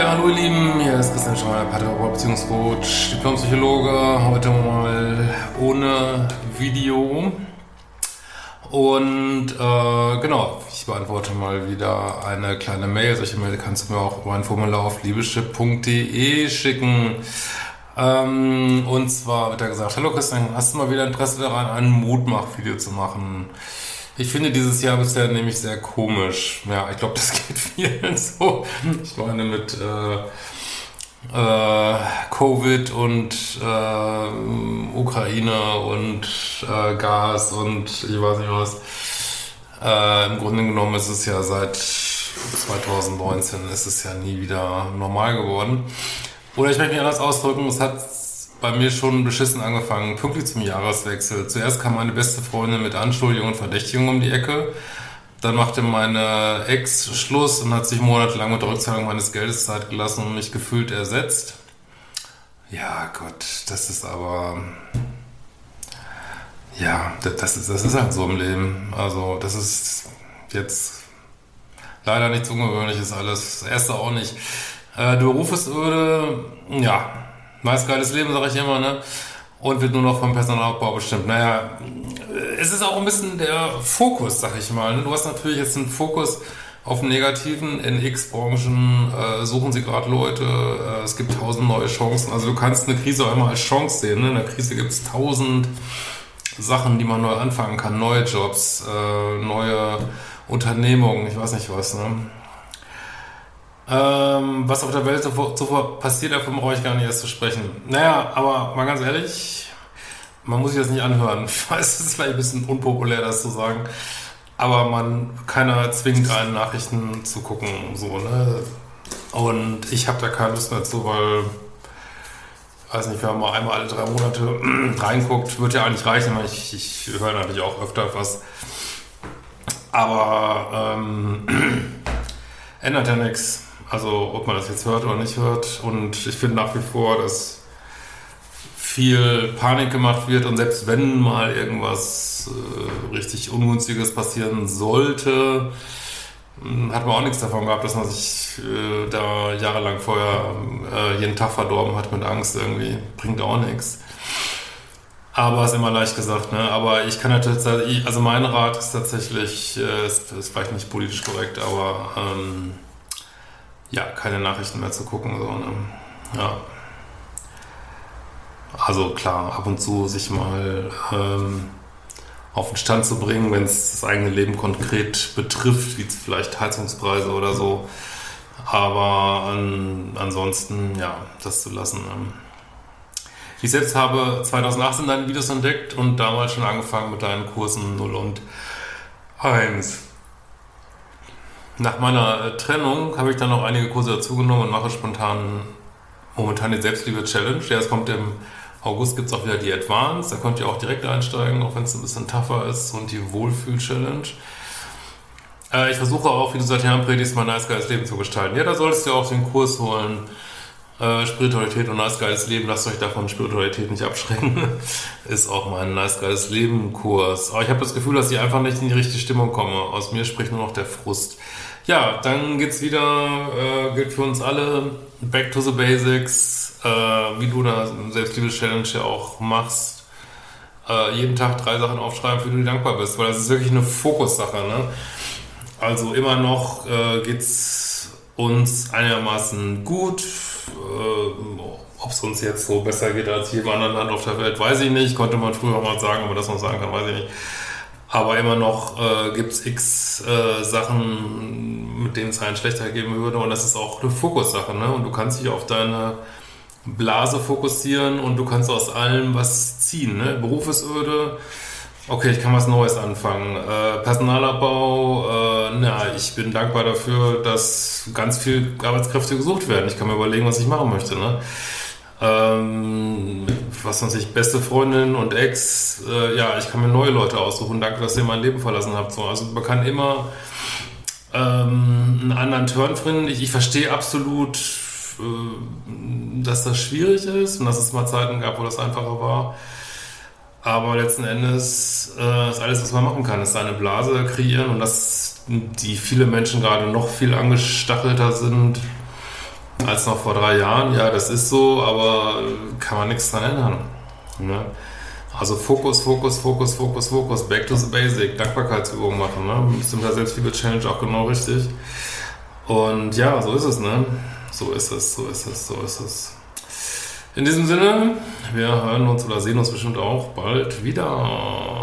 hallo ihr Lieben, hier ist Christian Schmeier, Paartherapeut, Beziehungscoach, Diplompsychologe, heute mal ohne Video. Und äh, genau, ich beantworte mal wieder eine kleine Mail. Solche Mail kannst du mir auch über ein Formular auf liebeschip.de schicken. Ähm, und zwar wird er gesagt, hallo Christian, hast du mal wieder Interesse daran, ein Mutmach-Video zu machen? Ich finde dieses Jahr bisher nämlich sehr komisch. Ja, ich glaube, das geht vielen so. Ich meine mit äh, äh, Covid und äh, Ukraine und äh, Gas und ich weiß nicht was. Äh, Im Grunde genommen ist es ja seit 2019 ist es ja nie wieder normal geworden. Oder ich möchte mich anders ausdrücken, es hat bei mir schon beschissen angefangen, pünktlich zum Jahreswechsel. Zuerst kam meine beste Freundin mit Anschuldigungen und Verdächtigungen um die Ecke. Dann machte meine Ex Schluss und hat sich monatelang mit der Rückzahlung meines Geldes Zeit gelassen und mich gefühlt ersetzt. Ja, Gott, das ist aber. Ja, das ist, das ist halt so im Leben. Also, das ist jetzt leider nichts Ungewöhnliches alles. Das erste auch nicht. Äh, der Beruf ist öde. Ja, Meist geiles Leben, sage ich immer, ne? Und wird nur noch vom Personalabbau bestimmt. Naja, es ist auch ein bisschen der Fokus, sag ich mal. Ne? Du hast natürlich jetzt einen Fokus auf den Negativen. In X-Branchen äh, suchen sie gerade Leute. Äh, es gibt tausend neue Chancen. Also du kannst eine Krise auch immer als Chance sehen. Ne? In der Krise gibt es tausend Sachen, die man neu anfangen kann. Neue Jobs, äh, neue Unternehmungen, ich weiß nicht was. Ne? Ähm, was auf der Welt so, so passiert, davon brauche ich gar nicht erst zu sprechen. Naja, aber mal ganz ehrlich, man muss sich das nicht anhören. Ich weiß, es ist vielleicht ein bisschen unpopulär, das zu sagen. Aber man, keiner zwingt einen, Nachrichten zu gucken, so, ne? Und ich habe da keine Lust mehr zu, weil, weiß nicht, wenn man mal einmal alle drei Monate reinguckt, wird ja eigentlich reichen. Ich, ich höre natürlich auch öfter was. Aber ähm, ändert ja nichts. Also ob man das jetzt hört oder nicht hört. Und ich finde nach wie vor, dass viel Panik gemacht wird und selbst wenn mal irgendwas äh, richtig Ungünstiges passieren sollte, hm, hat man auch nichts davon gehabt, dass man sich äh, da jahrelang vorher äh, jeden Tag verdorben hat mit Angst irgendwie. Bringt auch nichts. Aber ist immer leicht gesagt, ne? Aber ich kann natürlich, also mein Rat ist tatsächlich, äh, ist, ist vielleicht nicht politisch korrekt, aber ähm, ja, keine Nachrichten mehr zu gucken. So, ne? Ja. Also klar, ab und zu sich mal ähm, auf den Stand zu bringen, wenn es das eigene Leben konkret betrifft, wie vielleicht Heizungspreise oder so. Aber an, ansonsten, ja, das zu lassen. Ne? Ich selbst habe 2018 deine Videos entdeckt und damals schon angefangen mit deinen Kursen 0 und 1. Nach meiner äh, Trennung habe ich dann noch einige Kurse dazugenommen und mache spontan momentan die Selbstliebe-Challenge. Ja, es kommt im August gibt es auch wieder die Advance, da könnt ihr auch direkt einsteigen, auch wenn es ein bisschen tougher ist und die Wohlfühl-Challenge. Äh, ich versuche auch, wie du seit Jahren predigst, mein nice geiles Leben zu gestalten. Ja, da solltest du auch den Kurs holen. Äh, Spiritualität und nice geiles Leben, lasst euch davon Spiritualität nicht abschrecken. ist auch mein nice geiles Leben Kurs. Aber ich habe das Gefühl, dass ich einfach nicht in die richtige Stimmung komme. Aus mir spricht nur noch der Frust. Ja, dann geht's wieder, äh, gilt für uns alle, back to the basics, äh, wie du da Selbstliebe-Challenge ja auch machst. Äh, jeden Tag drei Sachen aufschreiben, für die du dankbar bist, weil das ist wirklich eine Fokussache. Ne? Also immer noch äh, geht's uns einigermaßen gut. Äh, Ob es uns jetzt so besser geht als jedem anderen Land auf der Welt, weiß ich nicht. Konnte man früher mal sagen, aber das man sagen kann, weiß ich nicht. Aber immer noch äh, gibt es x äh, Sachen, mit denen es einen schlechter geben würde. Und das ist auch eine Fokussache. Ne? Und du kannst dich auf deine Blase fokussieren und du kannst aus allem was ziehen. Ne? Beruf. Okay, ich kann was Neues anfangen. Äh, Personalabbau, äh, na, ich bin dankbar dafür, dass ganz viel Arbeitskräfte gesucht werden. Ich kann mir überlegen, was ich machen möchte. Ne? Ähm, was weiß ich, beste Freundin und Ex, äh, ja, ich kann mir neue Leute aussuchen. Danke, dass ihr mein Leben verlassen habt. So, also man kann immer ähm, einen anderen Turn finden. Ich, ich verstehe absolut, äh, dass das schwierig ist und dass es mal Zeiten gab, wo das einfacher war. Aber letzten Endes äh, ist alles, was man machen kann, ist eine Blase kreieren und dass die viele Menschen gerade noch viel angestachelter sind als noch vor drei Jahren. Ja, das ist so, aber kann man nichts dran ändern. Ne? Also Fokus, Fokus, Fokus, Fokus, Fokus, back to the basic, Dankbarkeitsübungen machen. Ne? Bestimmt der Selbstliebe-Challenge auch genau richtig. Und ja, so ist es, ne? So ist es, so ist es, so ist es. In diesem Sinne, wir hören uns oder sehen uns bestimmt auch bald wieder.